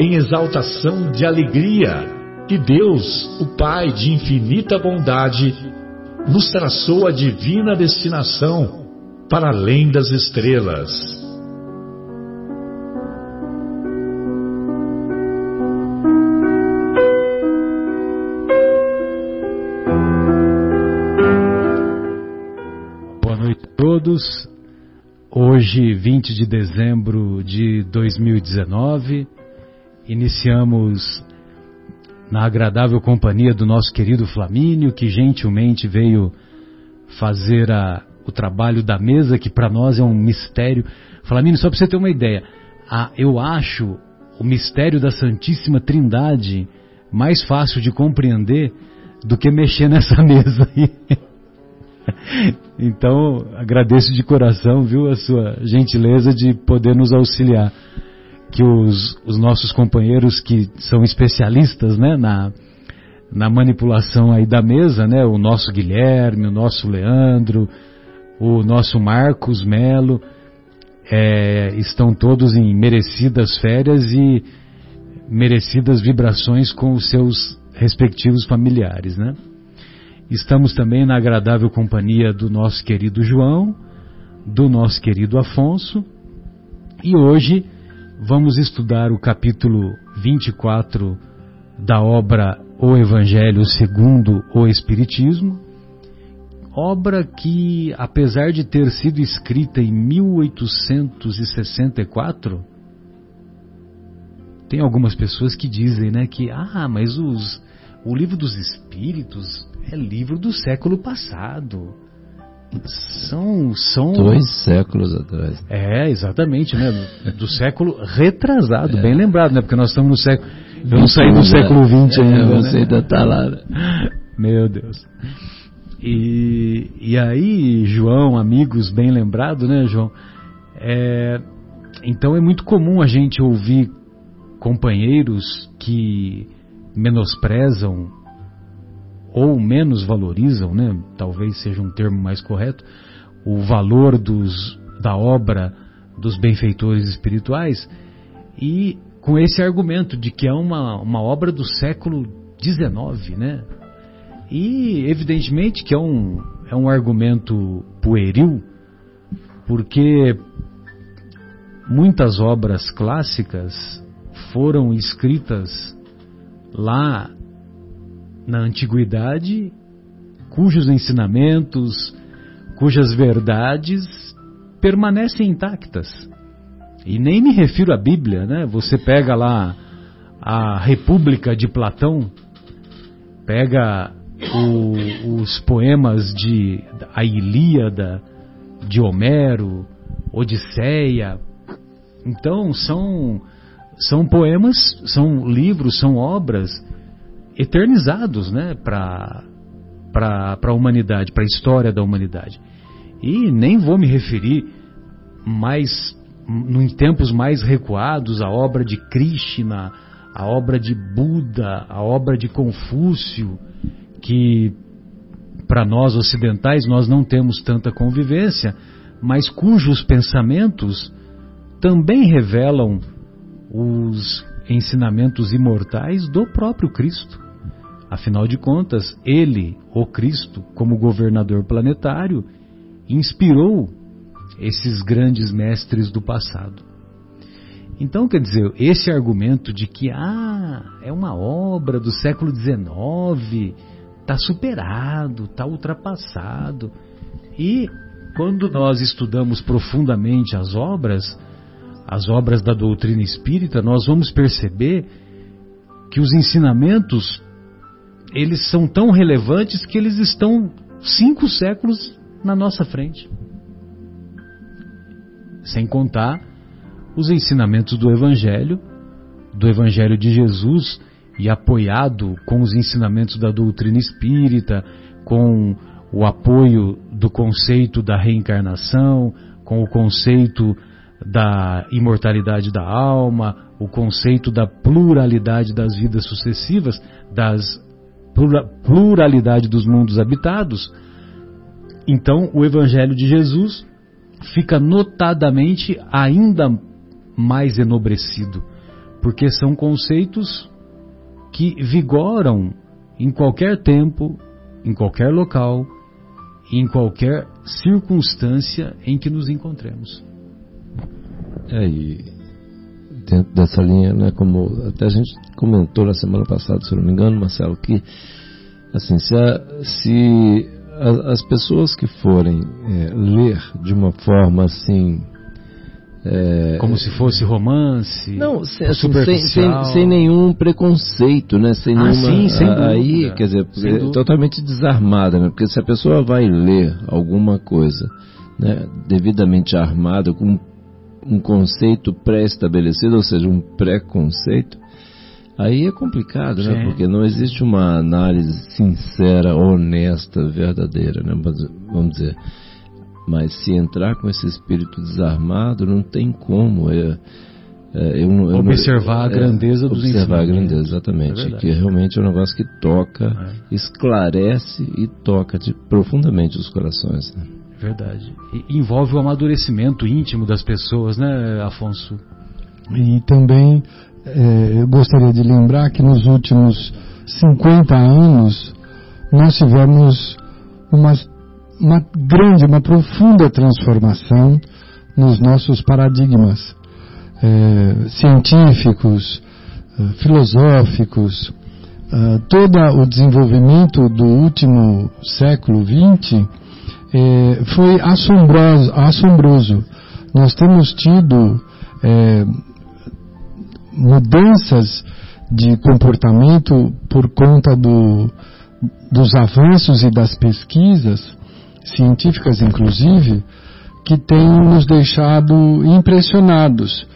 em exaltação de alegria que Deus, o Pai de infinita bondade, nos traçou a divina destinação para além das estrelas. Todos. Hoje, 20 de dezembro de 2019, Iniciamos na agradável companhia do nosso querido Flamínio, que gentilmente veio fazer a, o trabalho da mesa, que para nós é um mistério. Flamínio, só para você ter uma ideia, a, eu acho o mistério da Santíssima Trindade mais fácil de compreender do que mexer nessa mesa aí. então, agradeço de coração, viu, a sua gentileza de poder nos auxiliar que os, os nossos companheiros que são especialistas né, na, na manipulação aí da mesa, né, o nosso Guilherme, o nosso Leandro, o nosso Marcos Melo, é, estão todos em merecidas férias e merecidas vibrações com os seus respectivos familiares, né? Estamos também na agradável companhia do nosso querido João, do nosso querido Afonso, e hoje vamos estudar o capítulo 24 da obra O Evangelho segundo o Espiritismo, obra que, apesar de ter sido escrita em 1864, tem algumas pessoas que dizem, né, que ah, mas os, o livro dos Espíritos é livro do século passado. São, são. Dois séculos atrás. É, exatamente, né? Do século retrasado, é. bem lembrado, né? Porque nós estamos no século. Eu não saí do século XX é, ainda. Você né? ainda está lá. Né? Meu Deus. E, e aí, João, amigos, bem lembrado, né, João? É, então é muito comum a gente ouvir companheiros que menosprezam ou menos valorizam, né, talvez seja um termo mais correto, o valor dos, da obra dos benfeitores espirituais e com esse argumento de que é uma, uma obra do século XIX, né? E evidentemente que é um, é um argumento pueril, porque muitas obras clássicas foram escritas lá na antiguidade, cujos ensinamentos, cujas verdades permanecem intactas. E nem me refiro à Bíblia, né? Você pega lá a República de Platão, pega o, os poemas de a Ilíada, de Homero, Odisseia. Então são são poemas, são livros, são obras eternizados né, para a humanidade, para a história da humanidade. E nem vou me referir mais, em tempos mais recuados, à obra de Krishna, a obra de Buda, a obra de Confúcio, que para nós ocidentais nós não temos tanta convivência, mas cujos pensamentos também revelam os ensinamentos imortais do próprio Cristo. Afinal de contas, ele, o Cristo, como governador planetário, inspirou esses grandes mestres do passado. Então, quer dizer, esse argumento de que ah, é uma obra do século XIX, está superado, está ultrapassado. E quando nós estudamos profundamente as obras, as obras da doutrina espírita, nós vamos perceber que os ensinamentos eles são tão relevantes que eles estão cinco séculos na nossa frente. Sem contar os ensinamentos do Evangelho, do Evangelho de Jesus, e apoiado com os ensinamentos da doutrina espírita, com o apoio do conceito da reencarnação, com o conceito da imortalidade da alma, o conceito da pluralidade das vidas sucessivas, das pluralidade dos mundos habitados. Então, o Evangelho de Jesus fica notadamente ainda mais enobrecido, porque são conceitos que vigoram em qualquer tempo, em qualquer local, em qualquer circunstância em que nos encontremos. É, e dentro dessa linha, né, como até a gente comentou na semana passada, se eu não me engano, Marcelo, que assim, se, a, se a, as pessoas que forem é, ler de uma forma assim é, Como se fosse romance? Não, sem, assim, sem, sem, sem, nenhum preconceito, né? Sem ah, nenhuma, sim, sem aí, quer dizer, é totalmente desarmada, né? Porque se a pessoa vai ler alguma coisa, né, devidamente armada com um conceito pré-estabelecido, ou seja, um preconceito, aí é complicado, né? Sim. Porque não existe uma análise sincera, honesta, verdadeira, né? Vamos dizer. Mas se entrar com esse espírito desarmado, não tem como. É, é, eu, eu, observar a é, grandeza dos Observar a grandeza, exatamente. É que realmente é um negócio que toca, é. esclarece e toca de, profundamente os corações. Né? Verdade. E envolve o amadurecimento íntimo das pessoas, né, Afonso? E também é, eu gostaria de lembrar que nos últimos 50 anos nós tivemos umas uma grande, uma profunda transformação nos nossos paradigmas é, científicos, é, filosóficos. Todo o desenvolvimento do último século XX é, foi assombroso, assombroso. Nós temos tido é, mudanças de comportamento por conta do, dos avanços e das pesquisas científicas inclusive, que têm nos deixado impressionados.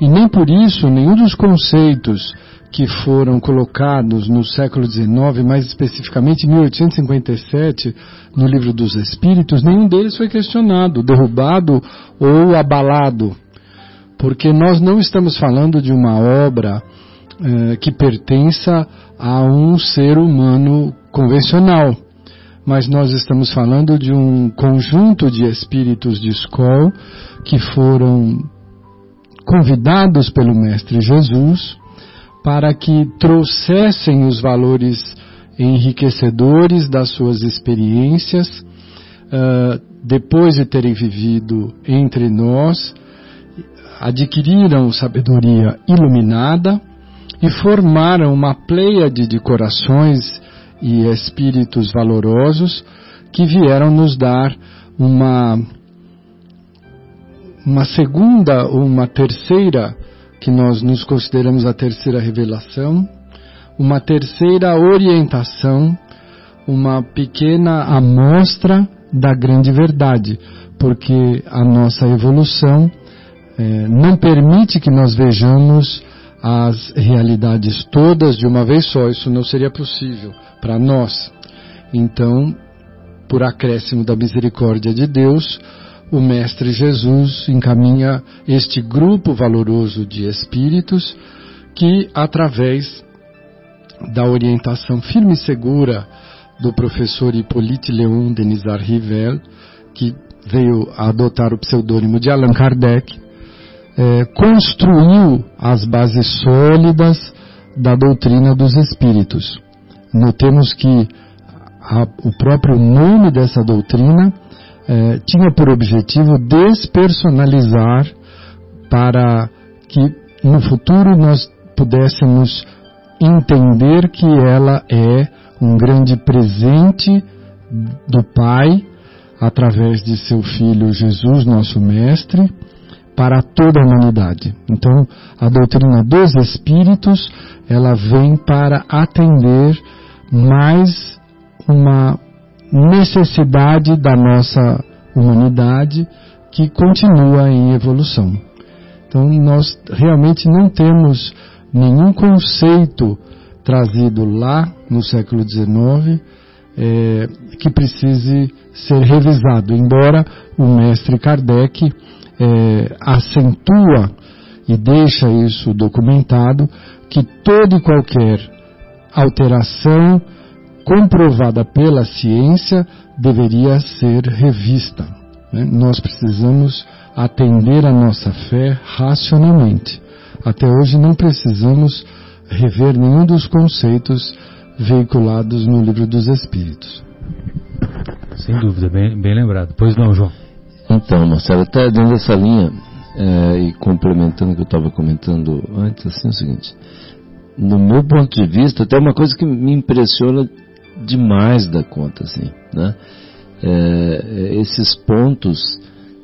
E nem por isso nenhum dos conceitos que foram colocados no século XIX, mais especificamente em 1857, no Livro dos Espíritos, nenhum deles foi questionado, derrubado ou abalado. Porque nós não estamos falando de uma obra eh, que pertença a um ser humano convencional mas nós estamos falando de um conjunto de espíritos de escola que foram convidados pelo Mestre Jesus para que trouxessem os valores enriquecedores das suas experiências, uh, depois de terem vivido entre nós, adquiriram sabedoria iluminada e formaram uma pleiade de corações e espíritos valorosos que vieram nos dar uma uma segunda ou uma terceira que nós nos consideramos a terceira revelação, uma terceira orientação, uma pequena amostra da grande verdade, porque a nossa evolução é, não permite que nós vejamos as realidades todas de uma vez só, isso não seria possível para nós. Então, por acréscimo da misericórdia de Deus, o Mestre Jesus encaminha este grupo valoroso de espíritos que, através da orientação firme e segura do professor Hippolyte Leon Denisar Rivel, que veio a adotar o pseudônimo de Allan Kardec, é, construiu as bases sólidas da doutrina dos espíritos. Notemos que a, o próprio nome dessa doutrina eh, tinha por objetivo despersonalizar para que no futuro nós pudéssemos entender que ela é um grande presente do Pai através de seu Filho Jesus, nosso Mestre, para toda a humanidade. Então, a doutrina dos Espíritos, ela vem para atender mais uma necessidade da nossa humanidade que continua em evolução. Então, nós realmente não temos nenhum conceito trazido lá no século XIX é, que precise ser revisado, embora o mestre Kardec é, acentua e deixa isso documentado que toda e qualquer alteração comprovada pela ciência deveria ser revista. Né? Nós precisamos atender a nossa fé racionalmente. Até hoje não precisamos rever nenhum dos conceitos veiculados no livro dos Espíritos. Sem dúvida, bem, bem lembrado. Pois não, João? Então, Marcelo, até dentro dessa linha, é, e complementando o que eu estava comentando antes, assim, é o seguinte. No meu ponto de vista, até uma coisa que me impressiona demais da conta, assim, né? É, é esses pontos,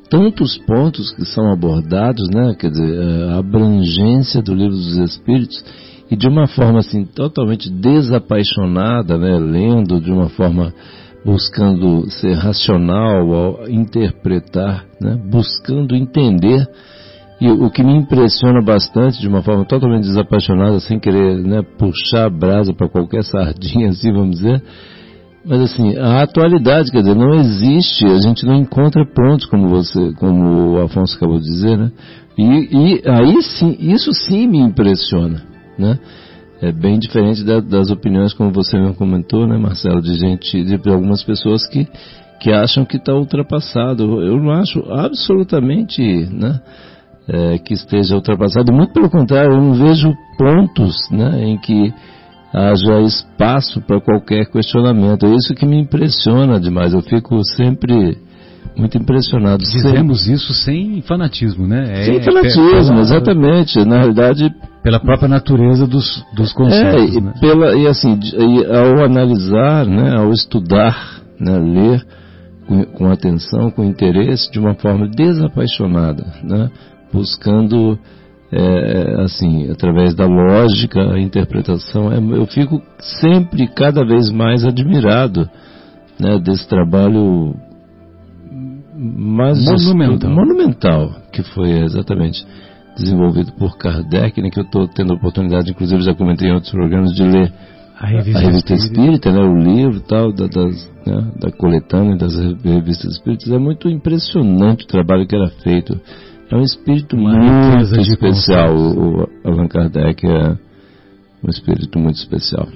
tantos pontos que são abordados, né? Quer dizer, é, a abrangência do livro dos Espíritos, e de uma forma assim totalmente desapaixonada, né, lendo de uma forma buscando ser racional ao interpretar, né, buscando entender. E o que me impressiona bastante, de uma forma totalmente desapaixonada, sem querer né, puxar a brasa para qualquer sardinha, assim vamos dizer, mas assim, a atualidade, quer dizer, não existe, a gente não encontra pontos, como você, como o Afonso acabou de dizer, né? E, e aí sim, isso sim me impressiona né? É bem diferente da, das opiniões, como você mesmo comentou, né, Marcelo, de gente, de algumas pessoas que, que acham que está ultrapassado. Eu não acho absolutamente, né? É, que esteja ultrapassado. Muito pelo contrário, eu não vejo pontos né, em que haja espaço para qualquer questionamento. É isso que me impressiona demais. Eu fico sempre muito impressionado. Dizemos sem... isso sem fanatismo, né? É, sem fanatismo, é, exatamente. Na realidade. Pela própria natureza dos, dos conceitos. É, e, né? pela, e assim, e ao analisar, né, ao estudar, né, ler com, com, atenção, com interesse, de uma forma desapaixonada, né, buscando, é, assim, através da lógica, a interpretação, é, eu fico sempre, cada vez mais admirado né, desse trabalho monumental. monumental, que foi exatamente desenvolvido por Kardec, né, que eu estou tendo a oportunidade, inclusive já comentei em outros programas, de ler a revista, a revista espírita, espírita né, o livro tal, da, das, né, da coletânea das revistas espíritas. É muito impressionante o trabalho que era feito. É um espírito muito especial. O, o Allan Kardec é um espírito muito especial.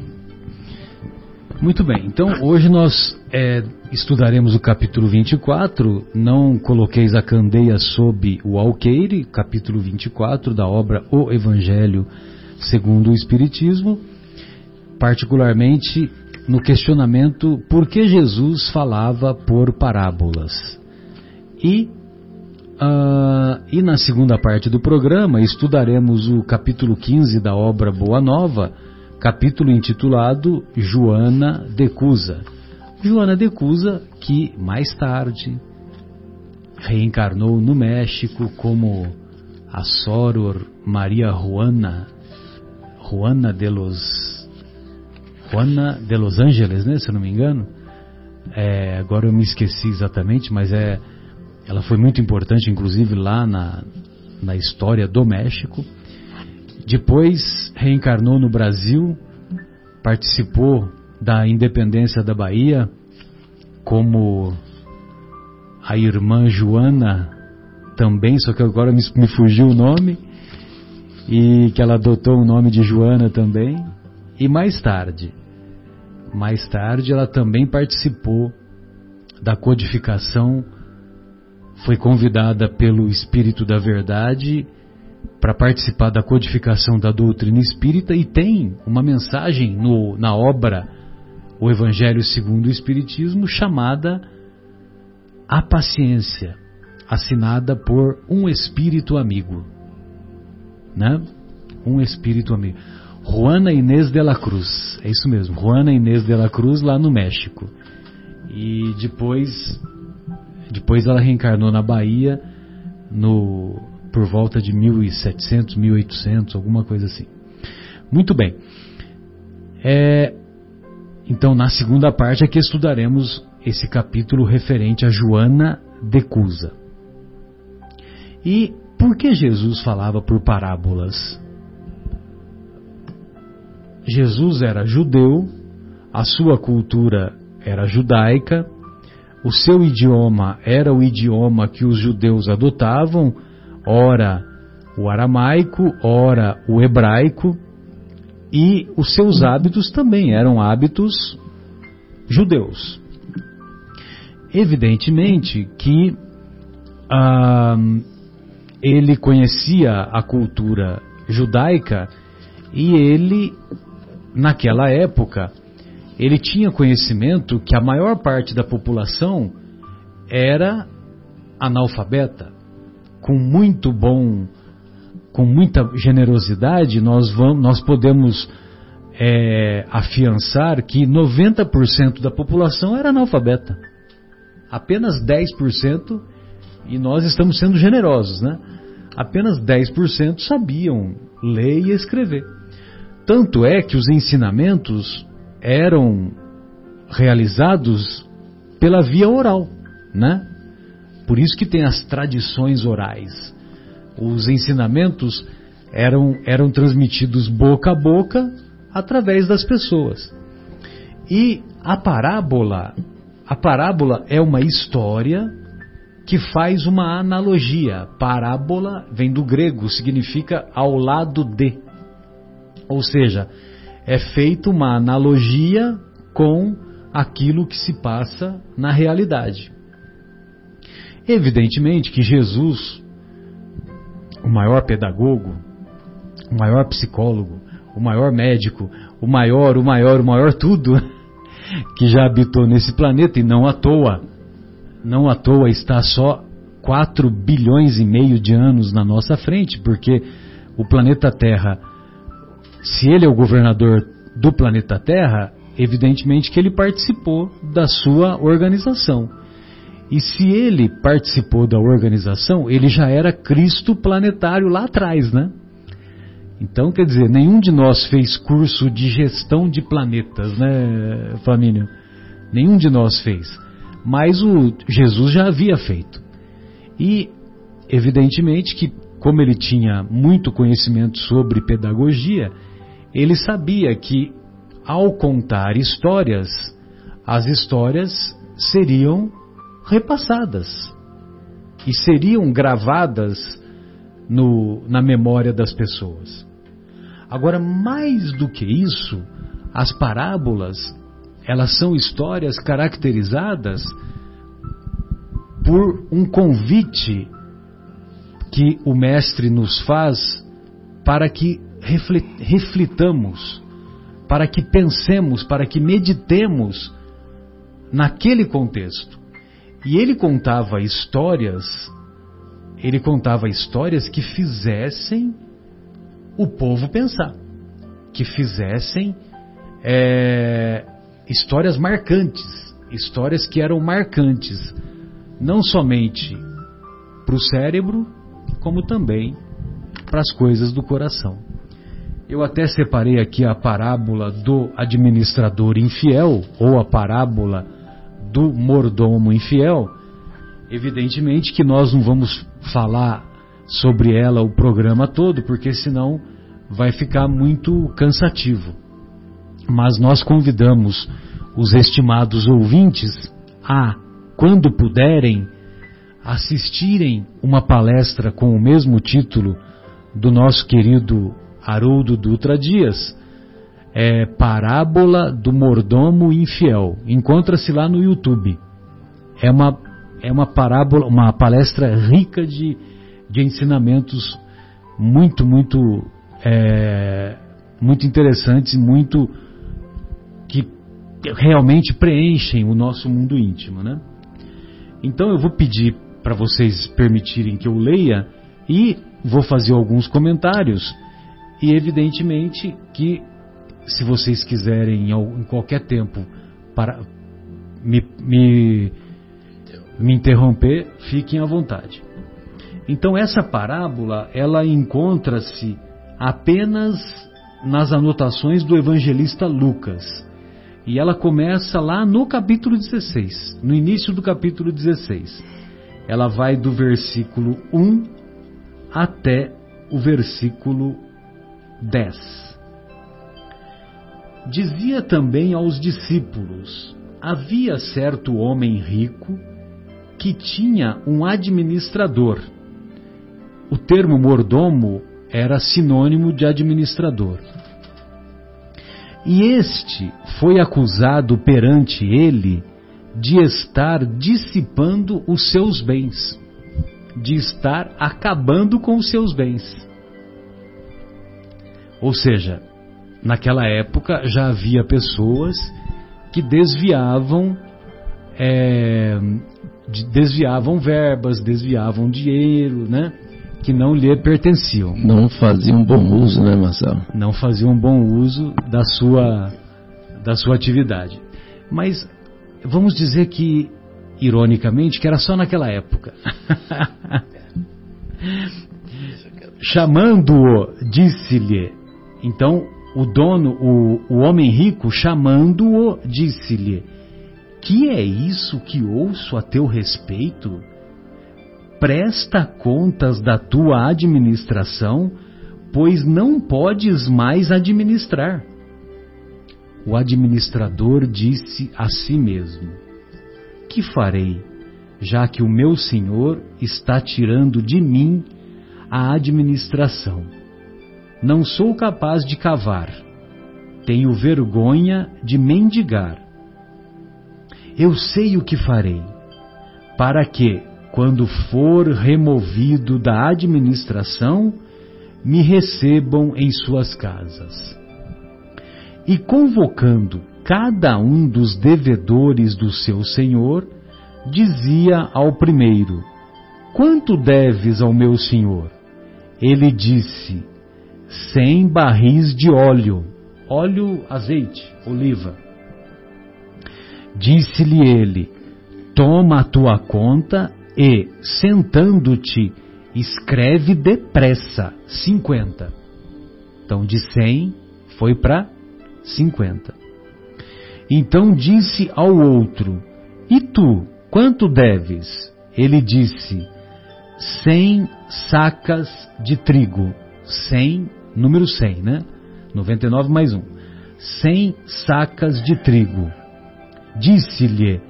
Muito bem, então hoje nós é, estudaremos o capítulo 24. Não coloqueis a candeia sob o alqueire, capítulo 24 da obra O Evangelho segundo o Espiritismo, particularmente no questionamento por que Jesus falava por parábolas. E, uh, e na segunda parte do programa estudaremos o capítulo 15 da obra Boa Nova capítulo intitulado Joana de Cusa. Joana de Cusa, que mais tarde reencarnou no México como a Soror Maria Juana, Juana de los Juana de Los Angeles, né, se eu não me engano. É, agora eu me esqueci exatamente, mas é ela foi muito importante, inclusive lá na, na história do México. Depois reencarnou no Brasil, participou da independência da Bahia, como a irmã Joana também, só que agora me, me fugiu o nome, e que ela adotou o nome de Joana também. E mais tarde, mais tarde ela também participou da codificação, foi convidada pelo Espírito da Verdade para participar da codificação da doutrina espírita e tem uma mensagem no, na obra O Evangelho segundo o Espiritismo chamada A Paciência, assinada por um espírito amigo. Né? um espírito amigo. Juana Inês de la Cruz, é isso mesmo, Juana Inês de la Cruz lá no México. E depois, depois ela reencarnou na Bahia no por volta de 1700, 1800, alguma coisa assim. Muito bem. É, então, na segunda parte é que estudaremos esse capítulo referente a Joana de Cusa. E por que Jesus falava por parábolas? Jesus era judeu, a sua cultura era judaica, o seu idioma era o idioma que os judeus adotavam, ora o aramaico, ora o hebraico, e os seus hábitos também eram hábitos judeus. Evidentemente que ah, ele conhecia a cultura judaica e ele, naquela época, ele tinha conhecimento que a maior parte da população era analfabeta. Com muito bom, com muita generosidade, nós, vamos, nós podemos é, afiançar que 90% da população era analfabeta. Apenas 10%, e nós estamos sendo generosos, né? Apenas 10% sabiam ler e escrever. Tanto é que os ensinamentos eram realizados pela via oral, né? Por isso que tem as tradições orais. Os ensinamentos eram, eram transmitidos boca a boca através das pessoas. E a parábola, a parábola é uma história que faz uma analogia. Parábola vem do grego, significa ao lado de. Ou seja, é feita uma analogia com aquilo que se passa na realidade. Evidentemente que Jesus, o maior pedagogo, o maior psicólogo, o maior médico, o maior, o maior, o maior tudo que já habitou nesse planeta e não à toa, não à toa está só 4 bilhões e meio de anos na nossa frente, porque o planeta Terra se ele é o governador do planeta Terra, evidentemente que ele participou da sua organização. E se ele participou da organização, ele já era Cristo planetário lá atrás, né? Então, quer dizer, nenhum de nós fez curso de gestão de planetas, né, família? Nenhum de nós fez. Mas o Jesus já havia feito. E, evidentemente, que como ele tinha muito conhecimento sobre pedagogia, ele sabia que ao contar histórias, as histórias seriam repassadas e seriam gravadas no, na memória das pessoas. Agora, mais do que isso, as parábolas, elas são histórias caracterizadas por um convite que o mestre nos faz para que reflitamos, para que pensemos, para que meditemos naquele contexto. E ele contava histórias, ele contava histórias que fizessem o povo pensar, que fizessem é, histórias marcantes, histórias que eram marcantes, não somente para o cérebro, como também para as coisas do coração. Eu até separei aqui a parábola do administrador infiel, ou a parábola do mordomo infiel. Evidentemente que nós não vamos falar sobre ela o programa todo, porque senão vai ficar muito cansativo. Mas nós convidamos os estimados ouvintes a, quando puderem, assistirem uma palestra com o mesmo título do nosso querido Haroldo Dutra Dias. É Parábola do Mordomo Infiel. Encontra-se lá no YouTube. É uma, é uma parábola, uma palestra rica de, de ensinamentos muito, muito, é, muito interessantes, muito que realmente preenchem o nosso mundo íntimo, né? Então eu vou pedir para vocês permitirem que eu leia e vou fazer alguns comentários E evidentemente que se vocês quiserem em qualquer tempo para me, me, me interromper, fiquem à vontade. Então essa parábola ela encontra-se apenas nas anotações do evangelista Lucas. E ela começa lá no capítulo 16, no início do capítulo 16. Ela vai do versículo 1 até o versículo 10. Dizia também aos discípulos: Havia certo homem rico que tinha um administrador. O termo mordomo era sinônimo de administrador. E este foi acusado perante ele de estar dissipando os seus bens, de estar acabando com os seus bens. Ou seja, naquela época já havia pessoas que desviavam é, desviavam verbas, desviavam dinheiro, né? Que não lhe pertenciam. Não faziam bom uso, né, Marcelo? Não faziam bom uso da sua da sua atividade. Mas vamos dizer que ironicamente que era só naquela época. Chamando-o, disse-lhe. Então, o dono, o, o homem rico, chamando-o, disse-lhe: Que é isso que ouço a teu respeito? Presta contas da tua administração, pois não podes mais administrar. O administrador disse a si mesmo: Que farei, já que o meu senhor está tirando de mim a administração? Não sou capaz de cavar. Tenho vergonha de mendigar. Eu sei o que farei, para que, quando for removido da administração, me recebam em suas casas. E convocando cada um dos devedores do seu senhor, dizia ao primeiro: Quanto deves ao meu senhor? Ele disse: cem barris de óleo, óleo, azeite, oliva. Disse-lhe ele: Toma a tua conta e, sentando-te, escreve depressa cinquenta. Então de cem foi para cinquenta. Então disse ao outro: E tu, quanto deves? Ele disse: Cem sacas de trigo. Cem número 100, né? 99 mais 1. 100 sacas de trigo. Disse-lhe: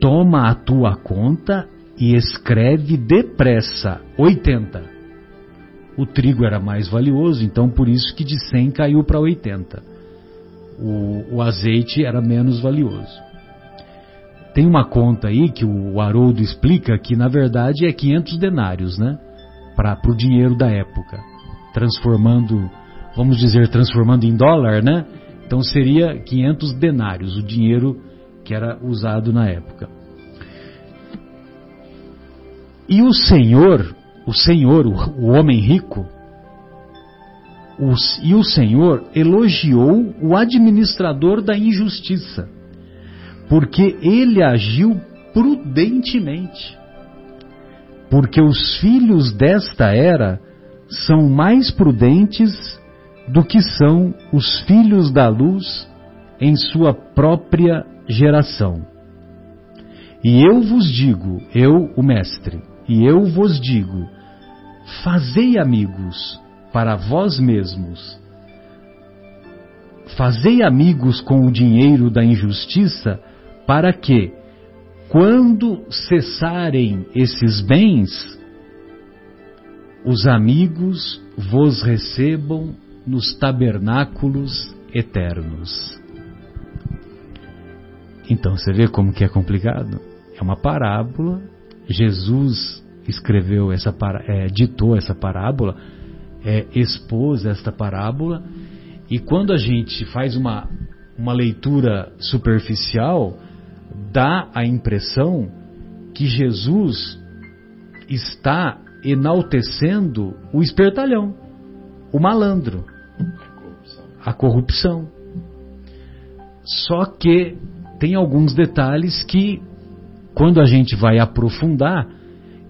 Toma a tua conta e escreve depressa 80. O trigo era mais valioso, então por isso que de 100 caiu para 80. O, o azeite era menos valioso. Tem uma conta aí que o Haroldo explica que na verdade é 500 denários, né? Para o dinheiro da época transformando, vamos dizer, transformando em dólar, né? Então seria 500 denários, o dinheiro que era usado na época. E o Senhor, o Senhor, o, homem rico, e o Senhor elogiou o administrador da injustiça, porque ele agiu prudentemente. Porque os filhos desta era são mais prudentes do que são os filhos da luz em sua própria geração. E eu vos digo, eu, o Mestre, e eu vos digo: fazei amigos para vós mesmos. Fazei amigos com o dinheiro da injustiça, para que, quando cessarem esses bens, os amigos vos recebam nos tabernáculos eternos. Então você vê como que é complicado? É uma parábola. Jesus escreveu essa é, ditou essa parábola, é, expôs esta parábola. E quando a gente faz uma, uma leitura superficial, dá a impressão que Jesus está enaltecendo o espertalhão, o malandro, a corrupção. Só que tem alguns detalhes que, quando a gente vai aprofundar,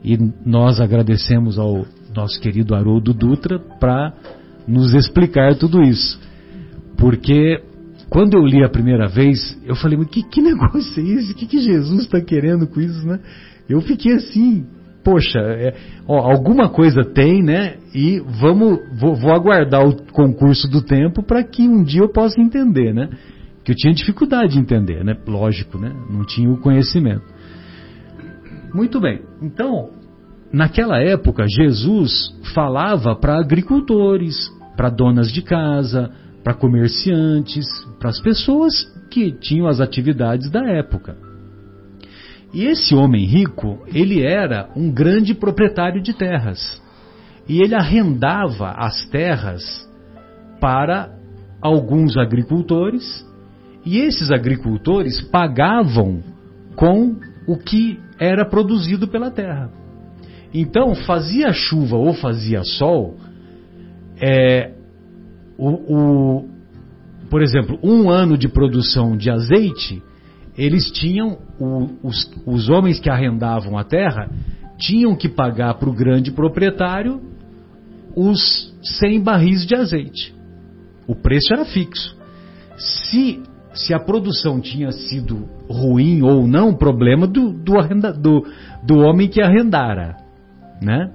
e nós agradecemos ao nosso querido Haroldo Dutra para nos explicar tudo isso. Porque quando eu li a primeira vez, eu falei, mas que, que negócio é esse? O que, que Jesus está querendo com isso, né? Eu fiquei assim, poxa, é, ó, alguma coisa tem, né? E vamos, vou, vou aguardar o concurso do tempo para que um dia eu possa entender, né? Que eu tinha dificuldade de entender, né? Lógico, né? Não tinha o conhecimento. Muito bem. Então, naquela época, Jesus falava para agricultores, para donas de casa, para comerciantes, para as pessoas que tinham as atividades da época. E esse homem rico, ele era um grande proprietário de terras. E ele arrendava as terras para alguns agricultores, e esses agricultores pagavam com o que era produzido pela terra. Então, fazia chuva ou fazia sol, é, o, o, por exemplo, um ano de produção de azeite, eles tinham, o, os, os homens que arrendavam a terra, tinham que pagar para o grande proprietário os 100 barris de azeite. O preço era fixo. Se, se a produção tinha sido ruim ou não, problema do, do, arrenda, do, do homem que arrendara né?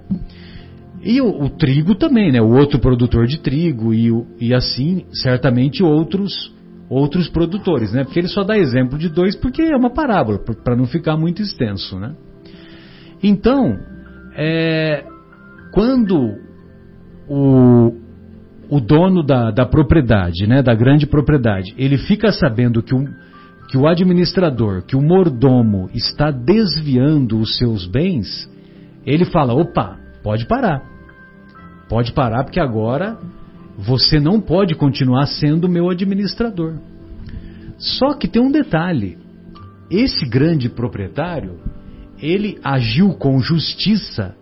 E o, o, trigo também, né? O outro produtor de trigo e, e assim, certamente outros outros produtores, né? Porque ele só dá exemplo de dois porque é uma parábola, para não ficar muito extenso, né? Então, é, quando o, o dono da, da propriedade, né, da grande propriedade, ele fica sabendo que o, que o administrador, que o mordomo está desviando os seus bens, ele fala: opa, pode parar. Pode parar porque agora você não pode continuar sendo meu administrador. Só que tem um detalhe: esse grande proprietário ele agiu com justiça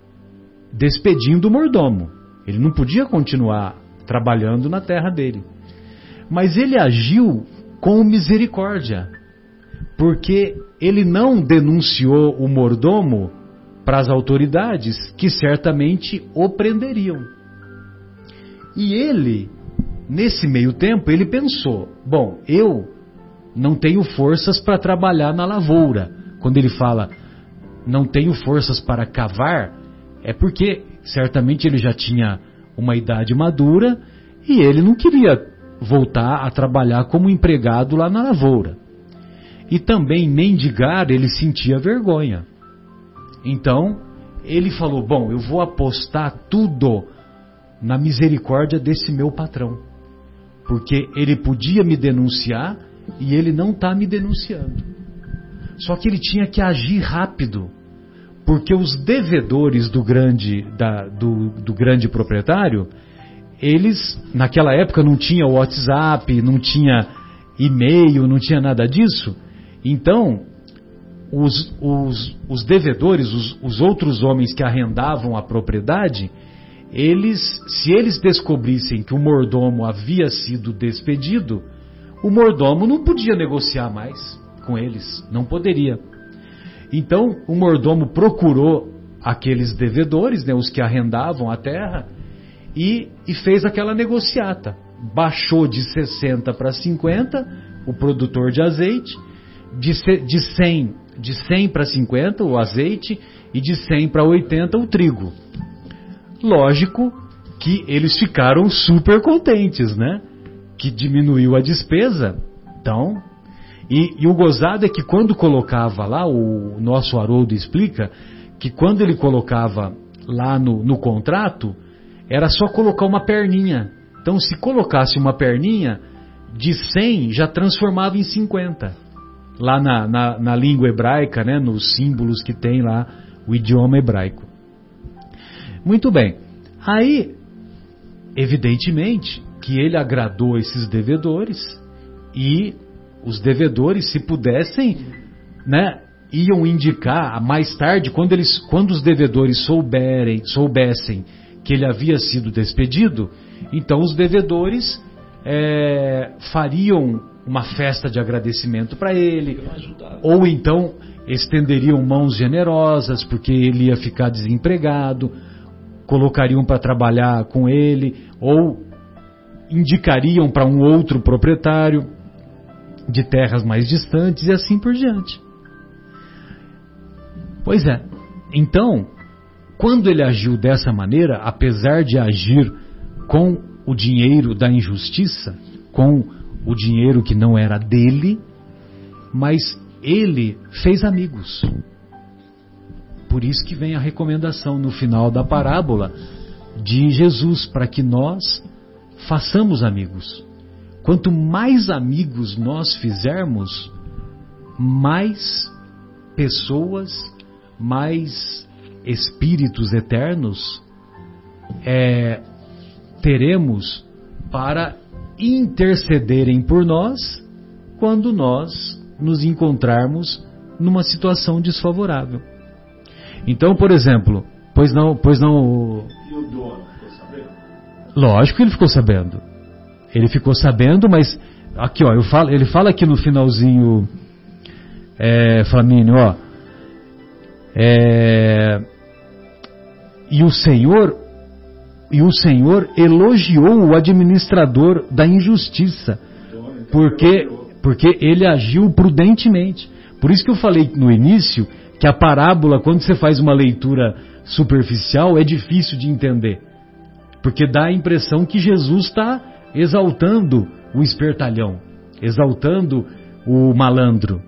despedindo o mordomo. Ele não podia continuar trabalhando na terra dele. Mas ele agiu com misericórdia, porque ele não denunciou o mordomo para as autoridades que certamente o prenderiam. E ele, nesse meio tempo, ele pensou: bom, eu não tenho forças para trabalhar na lavoura. Quando ele fala não tenho forças para cavar, é porque certamente ele já tinha uma idade madura e ele não queria voltar a trabalhar como empregado lá na lavoura. E também mendigar ele sentia vergonha. Então, ele falou: Bom, eu vou apostar tudo na misericórdia desse meu patrão. Porque ele podia me denunciar e ele não está me denunciando. Só que ele tinha que agir rápido. Porque os devedores do grande, da, do, do grande proprietário, eles, naquela época, não tinha WhatsApp, não tinha e-mail, não tinha nada disso. Então, os, os, os devedores, os, os outros homens que arrendavam a propriedade, eles, se eles descobrissem que o mordomo havia sido despedido, o mordomo não podia negociar mais com eles, não poderia. Então o mordomo procurou aqueles devedores, né, os que arrendavam a terra, e, e fez aquela negociata. Baixou de 60 para 50 o produtor de azeite, de, de 100 de 100 para 50 o azeite e de 100 para 80 o trigo. Lógico que eles ficaram super contentes, né? Que diminuiu a despesa. Então, e, e o gozado é que quando colocava lá, o nosso Haroldo explica que quando ele colocava lá no, no contrato, era só colocar uma perninha. Então, se colocasse uma perninha, de 100 já transformava em 50 lá na, na, na língua hebraica, né, nos símbolos que tem lá o idioma hebraico. Muito bem. Aí, evidentemente, que ele agradou esses devedores e os devedores, se pudessem, né, iam indicar mais tarde, quando eles, quando os devedores souberem, soubessem que ele havia sido despedido, então os devedores é, fariam uma festa de agradecimento para ele, ou então estenderiam mãos generosas porque ele ia ficar desempregado, colocariam para trabalhar com ele, ou indicariam para um outro proprietário de terras mais distantes e assim por diante. Pois é. Então, quando ele agiu dessa maneira, apesar de agir com o dinheiro da injustiça, com o dinheiro que não era dele, mas ele fez amigos. Por isso que vem a recomendação no final da parábola de Jesus para que nós façamos amigos. Quanto mais amigos nós fizermos, mais pessoas, mais espíritos eternos é, teremos para intercederem por nós quando nós nos encontrarmos numa situação desfavorável. Então, por exemplo, pois não, pois não. E o dono ficou sabendo? Lógico que ele ficou sabendo. Ele ficou sabendo, mas aqui, ó, eu falo, ele fala aqui no finalzinho, é, Flamínio, ó. É, e o Senhor e o Senhor elogiou o administrador da injustiça, porque porque ele agiu prudentemente. Por isso que eu falei no início que a parábola, quando você faz uma leitura superficial, é difícil de entender. Porque dá a impressão que Jesus está exaltando o espertalhão, exaltando o malandro.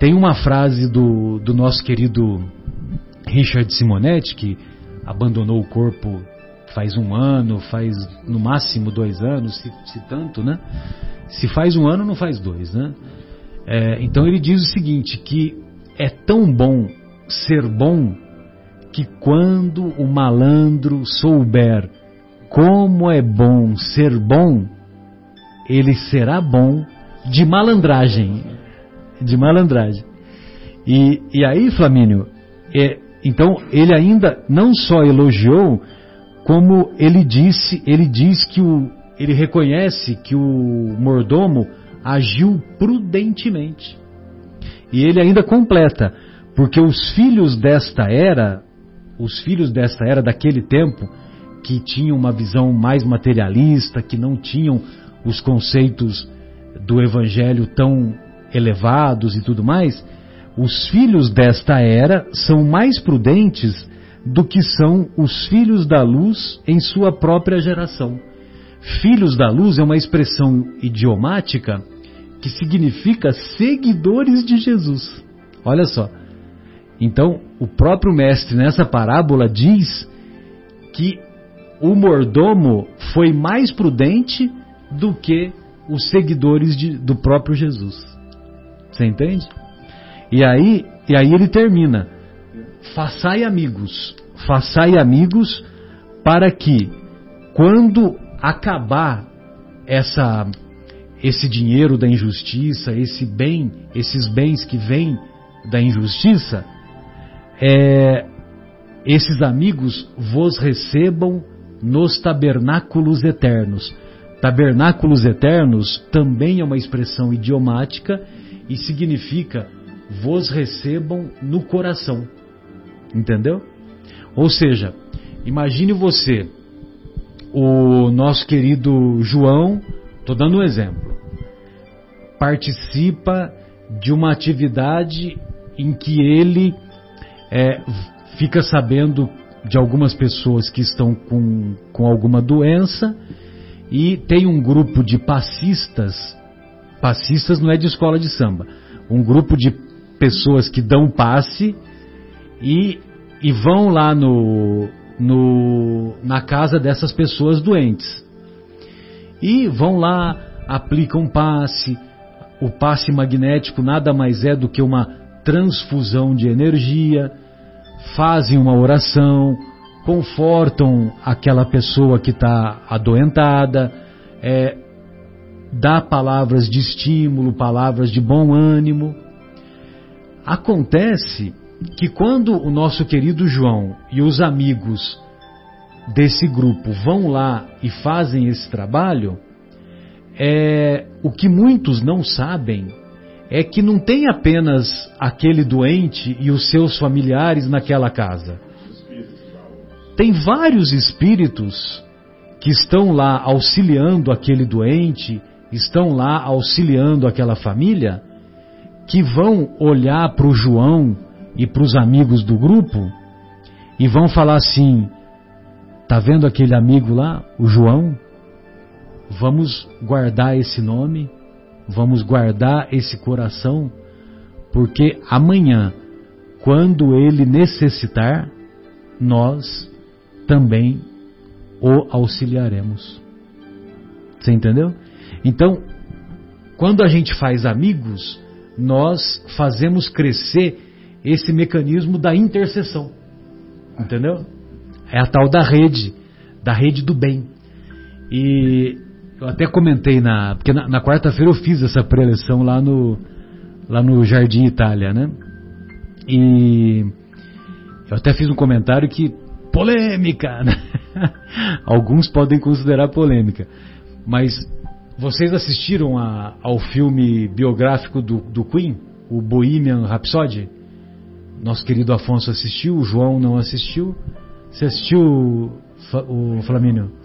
Tem uma frase do, do nosso querido Richard Simonetti, que abandonou o corpo faz um ano, faz no máximo dois anos, se, se tanto, né? Se faz um ano, não faz dois, né? É, então ele diz o seguinte, que é tão bom ser bom que quando o malandro souber como é bom ser bom, ele será bom de malandragem. De malandragem. E, e aí, Flamínio, é, então ele ainda não só elogiou, como ele disse, ele diz que o, ele reconhece que o mordomo agiu prudentemente. E ele ainda completa, porque os filhos desta era, os filhos desta era daquele tempo, que tinham uma visão mais materialista, que não tinham os conceitos do evangelho tão elevados e tudo mais, os filhos desta era são mais prudentes do que são os filhos da luz em sua própria geração. Filhos da luz é uma expressão idiomática que significa seguidores de Jesus. Olha só. Então, o próprio mestre nessa parábola diz que o mordomo foi mais prudente do que os seguidores de, do próprio Jesus. Você entende? E aí, e aí ele termina: façai amigos, façai amigos para que quando acabar essa esse dinheiro da injustiça, esse bem, esses bens que vêm da injustiça, é, esses amigos vos recebam nos tabernáculos eternos. Tabernáculos eternos também é uma expressão idiomática e significa vos recebam no coração. Entendeu? Ou seja, imagine você, o nosso querido João, estou dando um exemplo, participa de uma atividade em que ele é, fica sabendo de algumas pessoas que estão com, com alguma doença e tem um grupo de passistas, passistas não é de escola de samba, um grupo de pessoas que dão passe e, e vão lá no, no, na casa dessas pessoas doentes. E vão lá, aplicam passe, o passe magnético nada mais é do que uma transfusão de energia fazem uma oração, confortam aquela pessoa que está adoentada, é, dá palavras de estímulo, palavras de bom ânimo. Acontece que quando o nosso querido João e os amigos desse grupo vão lá e fazem esse trabalho, é, o que muitos não sabem é que não tem apenas aquele doente e os seus familiares naquela casa. Tem vários espíritos que estão lá auxiliando aquele doente, estão lá auxiliando aquela família, que vão olhar para o João e para os amigos do grupo e vão falar assim: tá vendo aquele amigo lá, o João? Vamos guardar esse nome, vamos guardar esse coração, porque amanhã, quando ele necessitar, nós também o auxiliaremos. Você entendeu? Então, quando a gente faz amigos, nós fazemos crescer esse mecanismo da intercessão. Entendeu? É a tal da rede, da rede do bem. E eu até comentei na. Porque na, na quarta-feira eu fiz essa preleção lá no, lá no Jardim Itália, né? E eu até fiz um comentário que. polêmica! Né? Alguns podem considerar polêmica. Mas vocês assistiram a, ao filme biográfico do, do Queen, o Bohemian Rhapsody? Nosso querido Afonso assistiu, o João não assistiu. Você assistiu o Flamínio?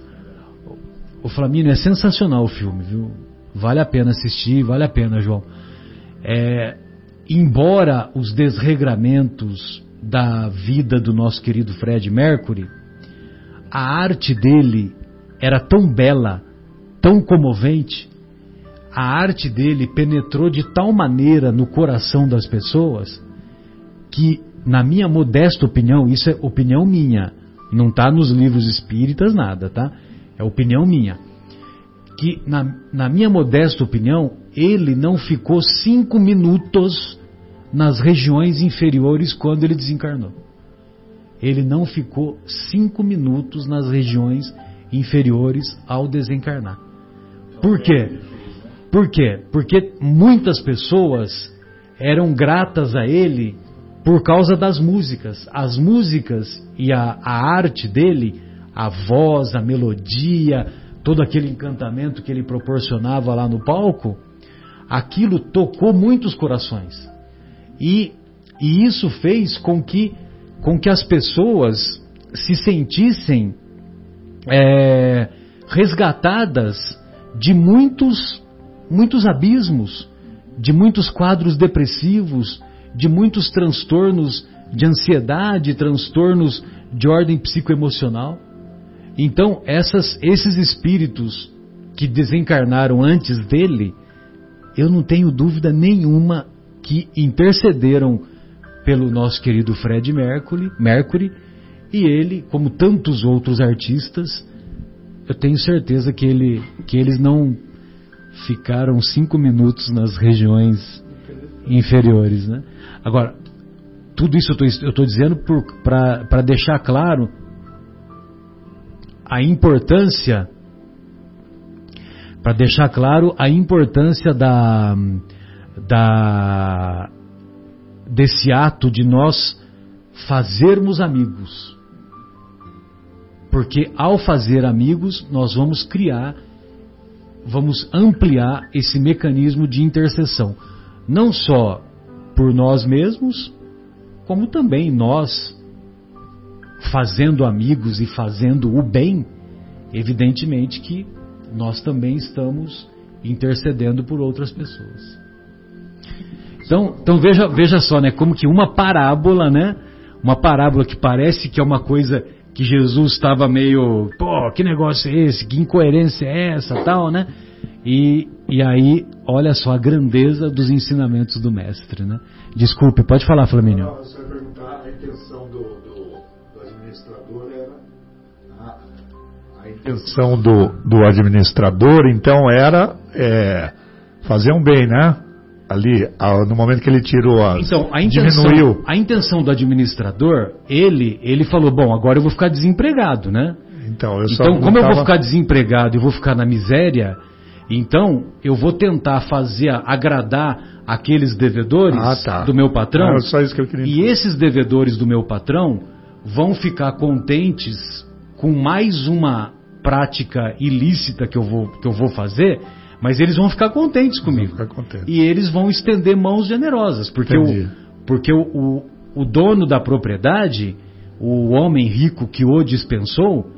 O Flamínio é sensacional o filme, viu? Vale a pena assistir, vale a pena, João. É, embora os desregramentos da vida do nosso querido Fred Mercury, a arte dele era tão bela, tão comovente, a arte dele penetrou de tal maneira no coração das pessoas que, na minha modesta opinião, isso é opinião minha, não está nos livros espíritas nada, tá? É opinião minha. Que, na, na minha modesta opinião, ele não ficou cinco minutos nas regiões inferiores quando ele desencarnou. Ele não ficou cinco minutos nas regiões inferiores ao desencarnar. Por quê? Por quê? Porque muitas pessoas eram gratas a ele por causa das músicas. As músicas e a, a arte dele, a voz, a melodia, todo aquele encantamento que ele proporcionava lá no palco, aquilo tocou muitos corações. E, e isso fez com que, com que as pessoas se sentissem é, resgatadas de muitos, muitos abismos, de muitos quadros depressivos, de muitos transtornos de ansiedade, transtornos de ordem psicoemocional. Então, essas, esses espíritos que desencarnaram antes dele, eu não tenho dúvida nenhuma que intercederam pelo nosso querido Fred Mercury, Mercury e ele, como tantos outros artistas, eu tenho certeza que, ele, que eles não ficaram cinco minutos nas regiões inferiores, né? Agora, tudo isso eu estou dizendo para deixar claro a importância, para deixar claro a importância da, da desse ato de nós fazermos amigos. Porque ao fazer amigos, nós vamos criar, vamos ampliar esse mecanismo de intercessão. Não só por nós mesmos, como também nós, fazendo amigos e fazendo o bem, evidentemente que nós também estamos intercedendo por outras pessoas. Então, então veja, veja só, né, como que uma parábola, né, uma parábola que parece que é uma coisa que Jesus estava meio, pô, que negócio é esse? Que incoerência é essa, tal, né? E, e aí, olha só a grandeza dos ensinamentos do mestre, né? Desculpe, pode falar, Flamínio. Não, você vai perguntar a intenção do administrador era a, a intenção do, do administrador, então era é, fazer um bem, né? ali, no momento que ele tirou as. Então, a intenção, diminuiu. a intenção do administrador, ele, ele falou: bom, agora eu vou ficar desempregado, né? Então, eu então como eu vou ficar desempregado e vou ficar na miséria, então eu vou tentar fazer agradar aqueles devedores ah, tá. do meu patrão. Só queria e esses devedores do meu patrão vão ficar contentes com mais uma prática ilícita que eu vou, que eu vou fazer Mas eles vão ficar contentes comigo. Ficar contente. E eles vão estender mãos generosas, porque, o, porque o, o, o dono da propriedade, o homem rico que o dispensou,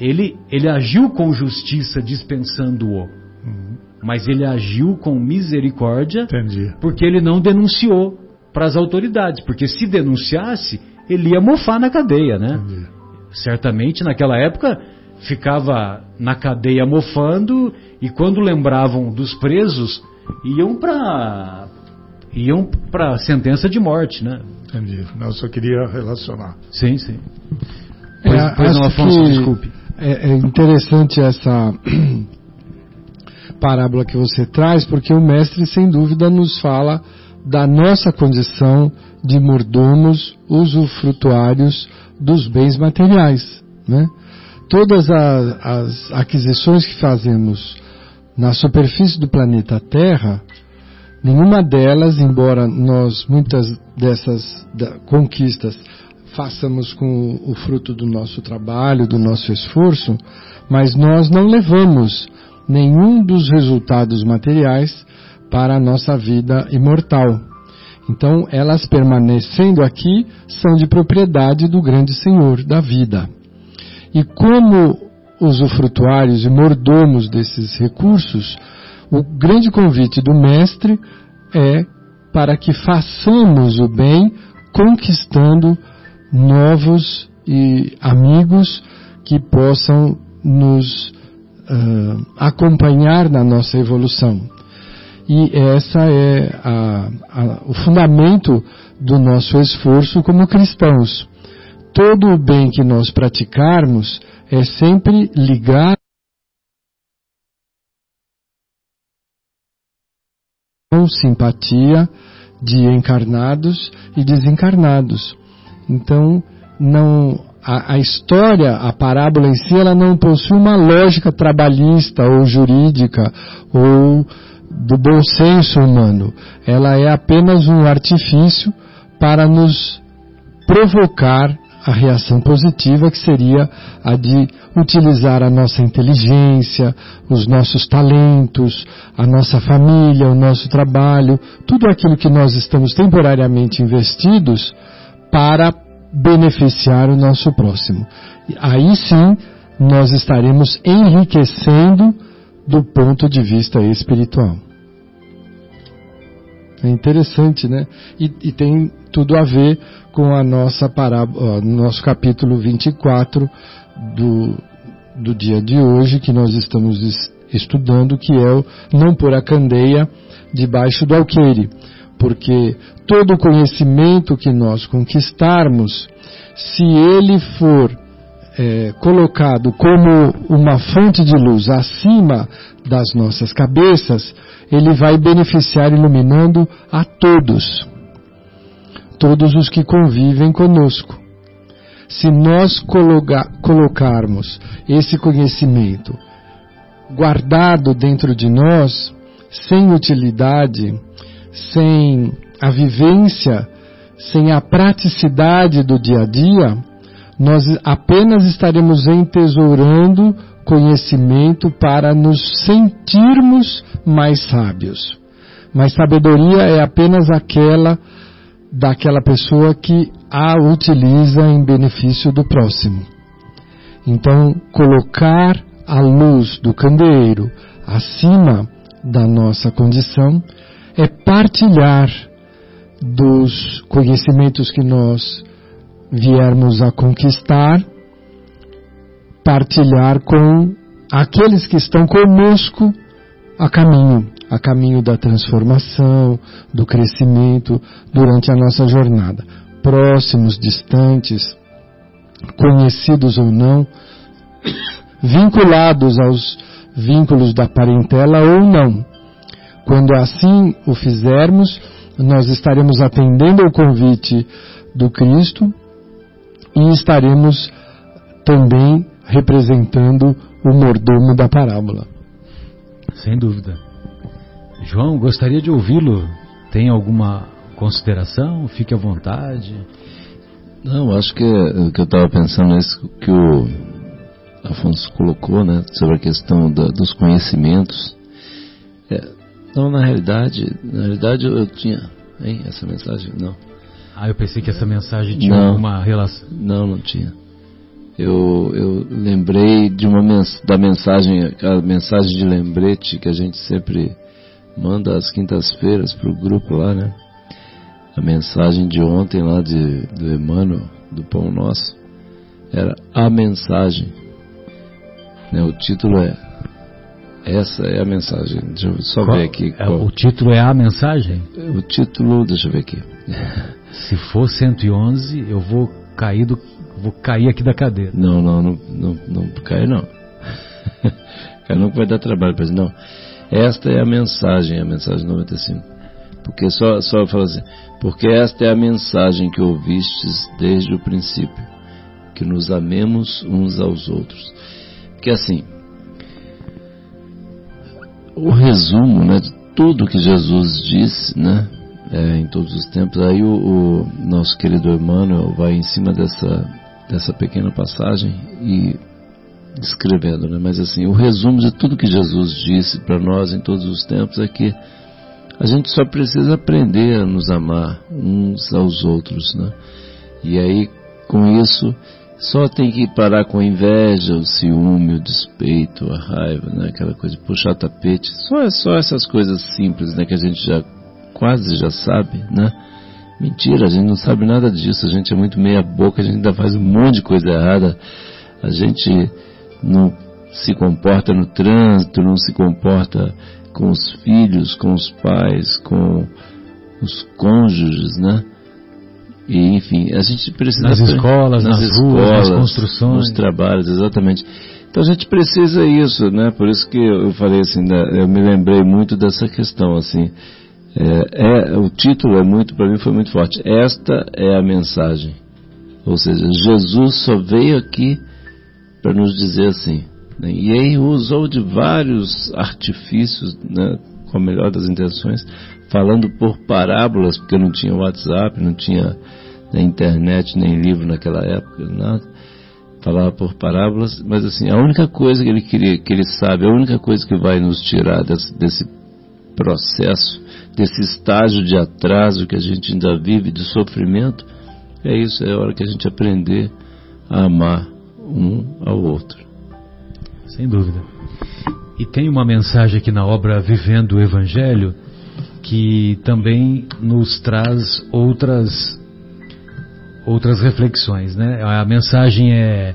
ele, ele agiu com justiça dispensando-o. Uhum. Mas ele agiu com misericórdia Entendi. porque ele não denunciou para as autoridades. Porque se denunciasse, ele ia mofar na cadeia, né? Entendi. Certamente naquela época ficava na cadeia mofando e quando lembravam dos presos iam para iam para sentença de morte, né? Entendi. Não, só queria relacionar. Sim, sim. Pois, é, pois não, Afonso, desculpe. É, é interessante essa parábola que você traz, porque o mestre, sem dúvida, nos fala da nossa condição de mordomos usufrutuários dos bens materiais. Né? Todas as, as aquisições que fazemos na superfície do planeta Terra, nenhuma delas, embora nós muitas dessas conquistas façamos com o fruto do nosso trabalho, do nosso esforço, mas nós não levamos nenhum dos resultados materiais para a nossa vida imortal. Então, elas permanecendo aqui são de propriedade do grande Senhor da vida. E como usufrutuários e mordomos desses recursos, o grande convite do Mestre é para que façamos o bem conquistando novos e amigos que possam nos uh, acompanhar na nossa evolução. E essa é a, a, o fundamento do nosso esforço como cristãos. Todo o bem que nós praticarmos é sempre ligar com simpatia de encarnados e desencarnados. Então, não a, a, história, a parábola em si, ela não possui uma lógica trabalhista ou jurídica ou do bom senso humano. Ela é apenas um artifício para nos provocar a reação positiva, que seria a de utilizar a nossa inteligência, os nossos talentos, a nossa família, o nosso trabalho, tudo aquilo que nós estamos temporariamente investidos para beneficiar o nosso próximo. Aí sim nós estaremos enriquecendo do ponto de vista espiritual. É interessante, né? E, e tem tudo a ver com a nossa parábola, nosso capítulo 24 do, do dia de hoje, que nós estamos estudando, que é o não pôr a candeia debaixo do alqueire porque todo conhecimento que nós conquistarmos, se ele for é, colocado como uma fonte de luz acima das nossas cabeças, ele vai beneficiar iluminando a todos, todos os que convivem conosco. Se nós colocar, colocarmos esse conhecimento guardado dentro de nós, sem utilidade, sem a vivência, sem a praticidade do dia a dia, nós apenas estaremos entesourando conhecimento para nos sentirmos mais sábios. Mas sabedoria é apenas aquela daquela pessoa que a utiliza em benefício do próximo. Então, colocar a luz do candeeiro acima da nossa condição é partilhar dos conhecimentos que nós viermos a conquistar, partilhar com aqueles que estão conosco a caminho, a caminho da transformação, do crescimento durante a nossa jornada. Próximos, distantes, conhecidos ou não, vinculados aos vínculos da parentela ou não, quando assim o fizermos, nós estaremos atendendo ao convite do Cristo e estaremos também representando o mordomo da parábola. Sem dúvida. João, gostaria de ouvi-lo. Tem alguma consideração? Fique à vontade. Não, acho que, que eu estava pensando nisso que o Afonso colocou, né, sobre a questão da, dos conhecimentos É, não, na realidade, na realidade eu, eu tinha. Hein, essa mensagem? Não. Ah, eu pensei que essa mensagem tinha não, alguma relação. Não, não tinha. Eu, eu lembrei de uma mens da mensagem, a mensagem de lembrete que a gente sempre manda às quintas-feiras para o grupo lá, né? A mensagem de ontem lá de, do Emmanuel, do Pão Nosso, era a mensagem. Né? O título é essa é a mensagem. Deixa eu só qual, ver aqui. É, qual... O título é a mensagem? O título, deixa eu ver aqui. Se for 111, eu vou cair do, vou cair aqui da cadeira. Não, não, não, não, não cai não. cai não que vai dar trabalho para não. Esta é a mensagem, a mensagem 95. Porque só só fala assim, porque esta é a mensagem que ouvistes desde o princípio, que nos amemos uns aos outros. Que assim, o resumo né, de tudo que Jesus disse né, é, em todos os tempos. Aí o, o, nosso querido Emmanuel vai em cima dessa, dessa pequena passagem e descrevendo, né? mas assim, o resumo de tudo que Jesus disse para nós em todos os tempos é que a gente só precisa aprender a nos amar uns aos outros. Né? E aí, com isso, só tem que parar com a inveja, o ciúme, o despeito, a raiva, né? Aquela coisa de puxar tapete. Só, só essas coisas simples, né? Que a gente já quase já sabe, né? Mentira, a gente não sabe nada disso. A gente é muito meia boca, a gente ainda faz um monte de coisa errada. A gente não se comporta no trânsito, não se comporta com os filhos, com os pais, com os cônjuges, né? E, enfim, a gente precisa. Nas escolas, nas, nas escolas, ruas, nas construções. Nos trabalhos, exatamente. Então a gente precisa isso, né? Por isso que eu falei assim, né? eu me lembrei muito dessa questão, assim. É, é o título é muito, para mim foi muito forte. Esta é a mensagem. Ou seja, Jesus só veio aqui para nos dizer assim. Né? E aí usou de vários artifícios, né? com a melhor das intenções, falando por parábolas, porque não tinha WhatsApp, não tinha nem internet, nem livro naquela época, nada. Falava por parábolas, mas assim, a única coisa que ele queria, que ele sabe, a única coisa que vai nos tirar desse, desse processo, desse estágio de atraso que a gente ainda vive, de sofrimento, é isso, é a hora que a gente aprender a amar um ao outro. Sem dúvida. E tem uma mensagem aqui na obra Vivendo o Evangelho que também nos traz outras outras reflexões, né? A mensagem é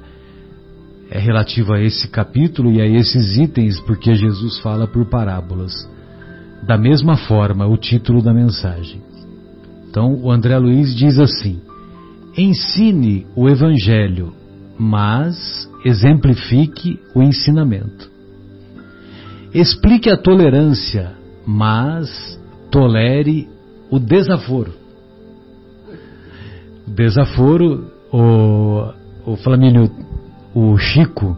é relativa a esse capítulo e a esses itens, porque Jesus fala por parábolas. Da mesma forma, o título da mensagem. Então, o André Luiz diz assim: Ensine o Evangelho, mas exemplifique o ensinamento. Explique a tolerância, mas tolere o desaforo. Desaforo, o, o Flamínio, o Chico,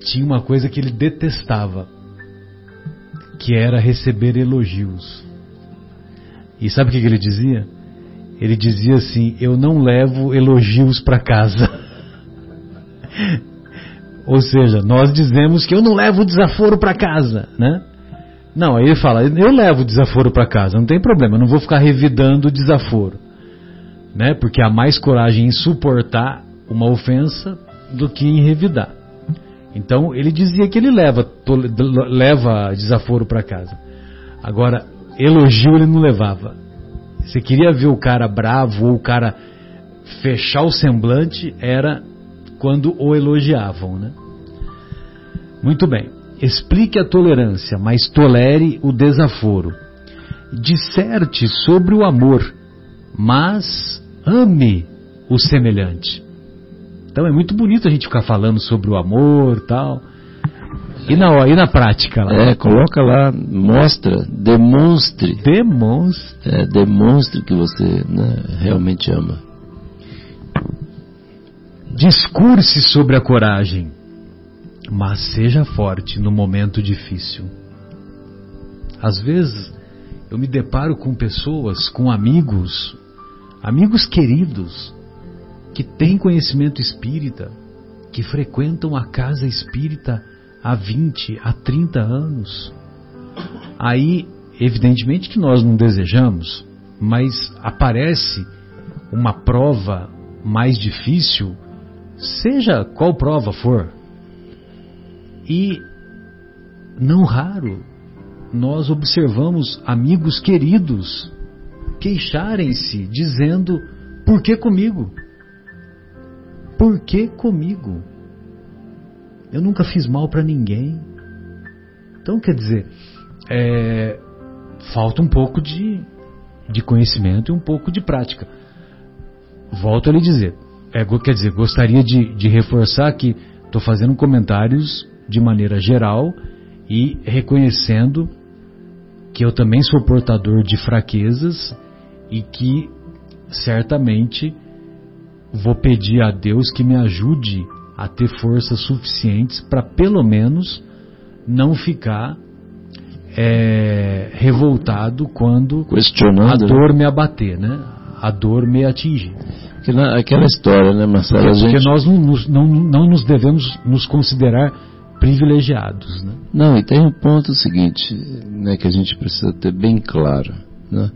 tinha uma coisa que ele detestava, que era receber elogios. E sabe o que, ele dizia? Ele dizia assim: Eu não levo elogios para casa. Ou seja, nós dizemos que eu não levo desaforo para casa, né? Não, aí ele fala, eu levo desaforo para casa, não tem problema, não vou ficar revidando o desaforo. Né? Porque há mais coragem em suportar uma ofensa do que em revidar. Então ele dizia que ele leva, leva desaforo para casa. Agora, elogio ele não levava. Você queria ver o cara bravo ou o cara fechar o semblante, era quando o elogiavam, né? Muito bem. Explique a tolerância, mas tolere o desaforo. Disserte sobre o amor, mas ame o semelhante. Então é muito bonito a gente ficar falando sobre o amor tal. E na, e na prática lá? É, coloca lá, mostra, demonstre. Demonstre. É, demonstre que você né, realmente ama. Discurse sobre a coragem mas seja forte no momento difícil. Às vezes eu me deparo com pessoas, com amigos, amigos queridos, que têm conhecimento espírita, que frequentam a casa espírita há 20, há 30 anos, Aí, evidentemente que nós não desejamos, mas aparece uma prova mais difícil, seja qual prova for. E não raro nós observamos amigos queridos queixarem-se dizendo: "Por que comigo? Por que comigo? Eu nunca fiz mal para ninguém." Então, quer dizer, é, falta um pouco de, de conhecimento e um pouco de prática. Volto a lhe dizer, é, quer dizer, gostaria de, de reforçar que estou fazendo comentários de maneira geral e reconhecendo que eu também sou portador de fraquezas e que certamente vou pedir a Deus que me ajude a ter forças suficientes para pelo menos não ficar é, revoltado quando a né? dor me abater, né? A dor me atingir. Aquela, aquela história, né, Marcelo? Porque, gente... porque nós não, não, não nos devemos nos considerar privilegiados. Né? Não, e tem um ponto seguinte né, que a gente precisa ter bem claro. Né?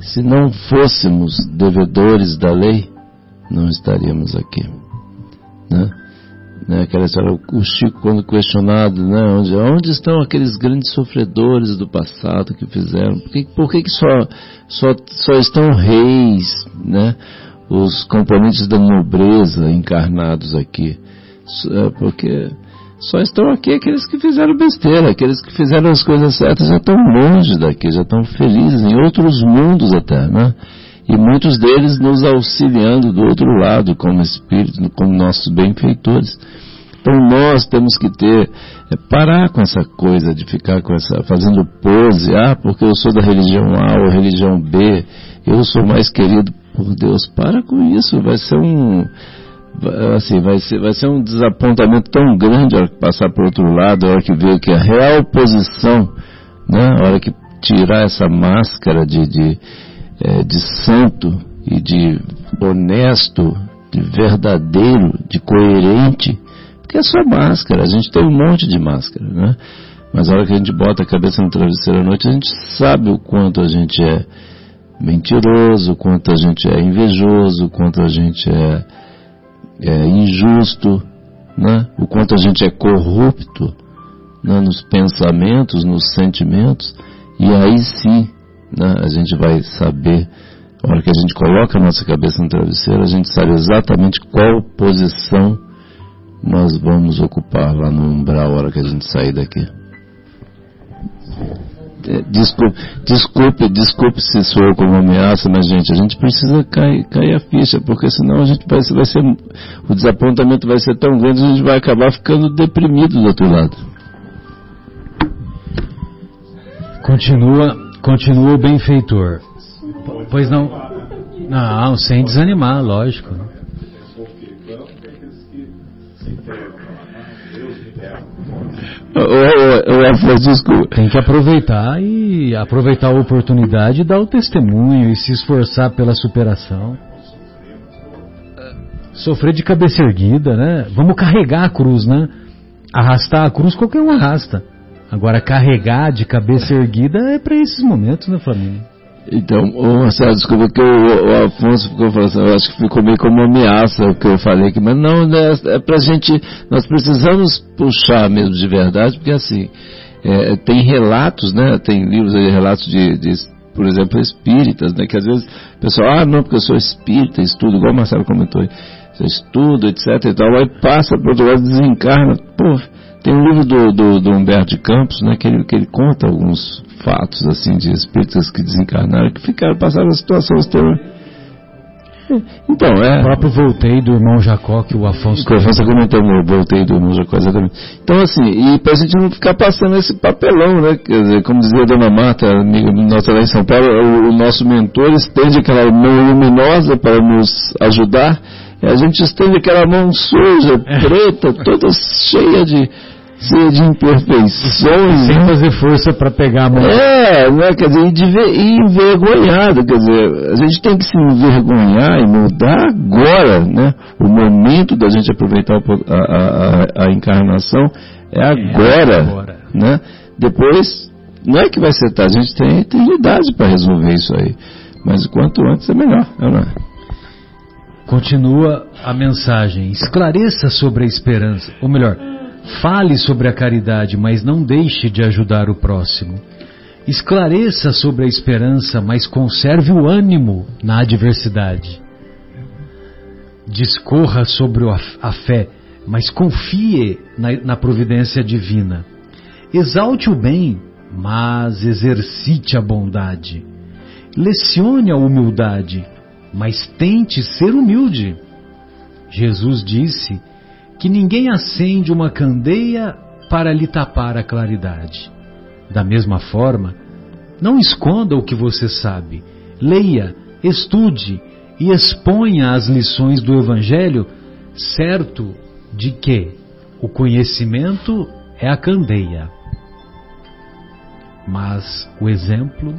Se não fôssemos devedores da lei, não estaríamos aqui. Né? Né, aquela história, o Chico quando questionado, né, onde, onde estão aqueles grandes sofredores do passado que fizeram? Por que, por que, que só, só, só estão reis, né, os componentes da nobreza encarnados aqui? É, porque só estão aqui aqueles que fizeram besteira, aqueles que fizeram as coisas certas já estão longe daqui, já estão felizes em outros mundos até, né? E muitos deles nos auxiliando do outro lado, como espíritos, como nossos benfeitores. Então nós temos que ter, é, parar com essa coisa de ficar com essa, fazendo pose, ah, porque eu sou da religião A ou religião B, eu sou mais querido por Deus. Para com isso, vai ser um, assim, vai ser, vai ser um desapontamento tão grande a hora que passar para o outro lado, a hora que ver que a real posição, né, a hora que tirar essa máscara de, de, é, de santo e de honesto, de verdadeiro, de coerente, porque é só máscara, a gente tem um monte de máscara, né? Mas a hora que a gente bota a cabeça no travesseiro à noite, a gente sabe o quanto a gente é mentiroso, o quanto a gente é invejoso, o quanto a gente é é, injusto, né? o quanto a gente é corrupto né? nos pensamentos, nos sentimentos, e aí sim né? a gente vai saber, a hora que a gente coloca a nossa cabeça no travesseiro, a gente sabe exatamente qual posição nós vamos ocupar lá no umbral a hora que a gente sair daqui. É, desculpe, desculpe, desculpe se sou como ameaça, mas gente, a gente precisa cair, cair a ficha, porque senão a gente vai, vai ser, o desapontamento vai ser tão grande, a gente vai acabar ficando deprimido do outro lado. Continua, continua o benfeitor. Pois não, não, sem desanimar, lógico. Tem que aproveitar e aproveitar a oportunidade e dar o testemunho e se esforçar pela superação. Sofrer de cabeça erguida, né? Vamos carregar a cruz, né? Arrastar a cruz qualquer um arrasta. Agora carregar de cabeça erguida é para esses momentos, né, família? Então, o Marcelo, desculpa que o, o, Afonso ficou falando assim, eu acho que ficou meio como uma ameaça o que eu falei aqui, mas não, né, é pra gente, nós precisamos puxar mesmo de verdade, porque assim, é, tem relatos, né, tem livros aí, relatos de, de, por exemplo, espíritas, né, que às vezes o pessoal, ah, não, porque eu sou espírita, estudo, igual o Marcelo comentou aí, estudo, etc e tal, aí passa para outro lado, desencarna, pô, tem um livro do, do, do, Humberto de Campos, né, que ele, que ele conta alguns fatos assim de espíritas que desencarnaram, que ficaram, passaram a situação extrema. Então, é. O próprio voltei do irmão Jacó, que o Afonso. Que o Afonso comentou, meu, voltei do irmão Jacó, exatamente. Então, assim, e pra gente não ficar passando esse papelão, né? Dizer, como dizia a dona Marta, amiga nossa lá em São Paulo, o, o nosso mentor estende aquela mão luminosa para nos ajudar, a gente estende aquela mão suja, é. preta, toda cheia de cheia de imperfeições. Sem fazer força para pegar a mão. É, né, quer dizer, e envergonhado, quer dizer, a gente tem que se envergonhar e mudar agora, né? O momento da gente aproveitar a, a, a, a encarnação é agora, é agora, né? Depois Não é que vai ser tarde, a gente tem eternidade para resolver isso aí. Mas quanto antes é melhor, é não é? Continua a mensagem: esclareça sobre a esperança, ou melhor, fale sobre a caridade, mas não deixe de ajudar o próximo. Esclareça sobre a esperança, mas conserve o ânimo na adversidade. Discorra sobre a fé, mas confie na, providência divina. Exalte o bem, mas exercite a bondade. Lecione a humildade, mas tente ser humilde. Jesus disse que ninguém acende uma candeia para lhe tapar a claridade. Da mesma forma, não esconda o que você sabe. Leia, estude e exponha as lições do Evangelho, certo de que o conhecimento é a candeia, mas o exemplo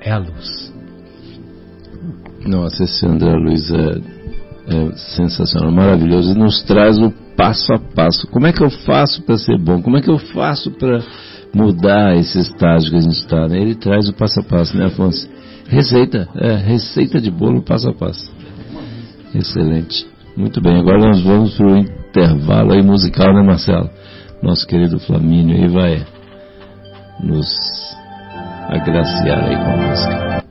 é a luz. Nossa, esse André Luiz é, é sensacional, maravilhoso. Ele nos traz o passo a passo. Como é que eu faço para ser bom? Como é que eu faço para mudar esse estágio que a gente está? Né? Ele traz o passo a passo, né, Afonso? Receita, é, receita de bolo passo a passo. Excelente. Muito bem, agora nós vamos para o intervalo aí musical, né, Marcelo? Nosso querido Flamínio aí vai nos agraciar aí com a música.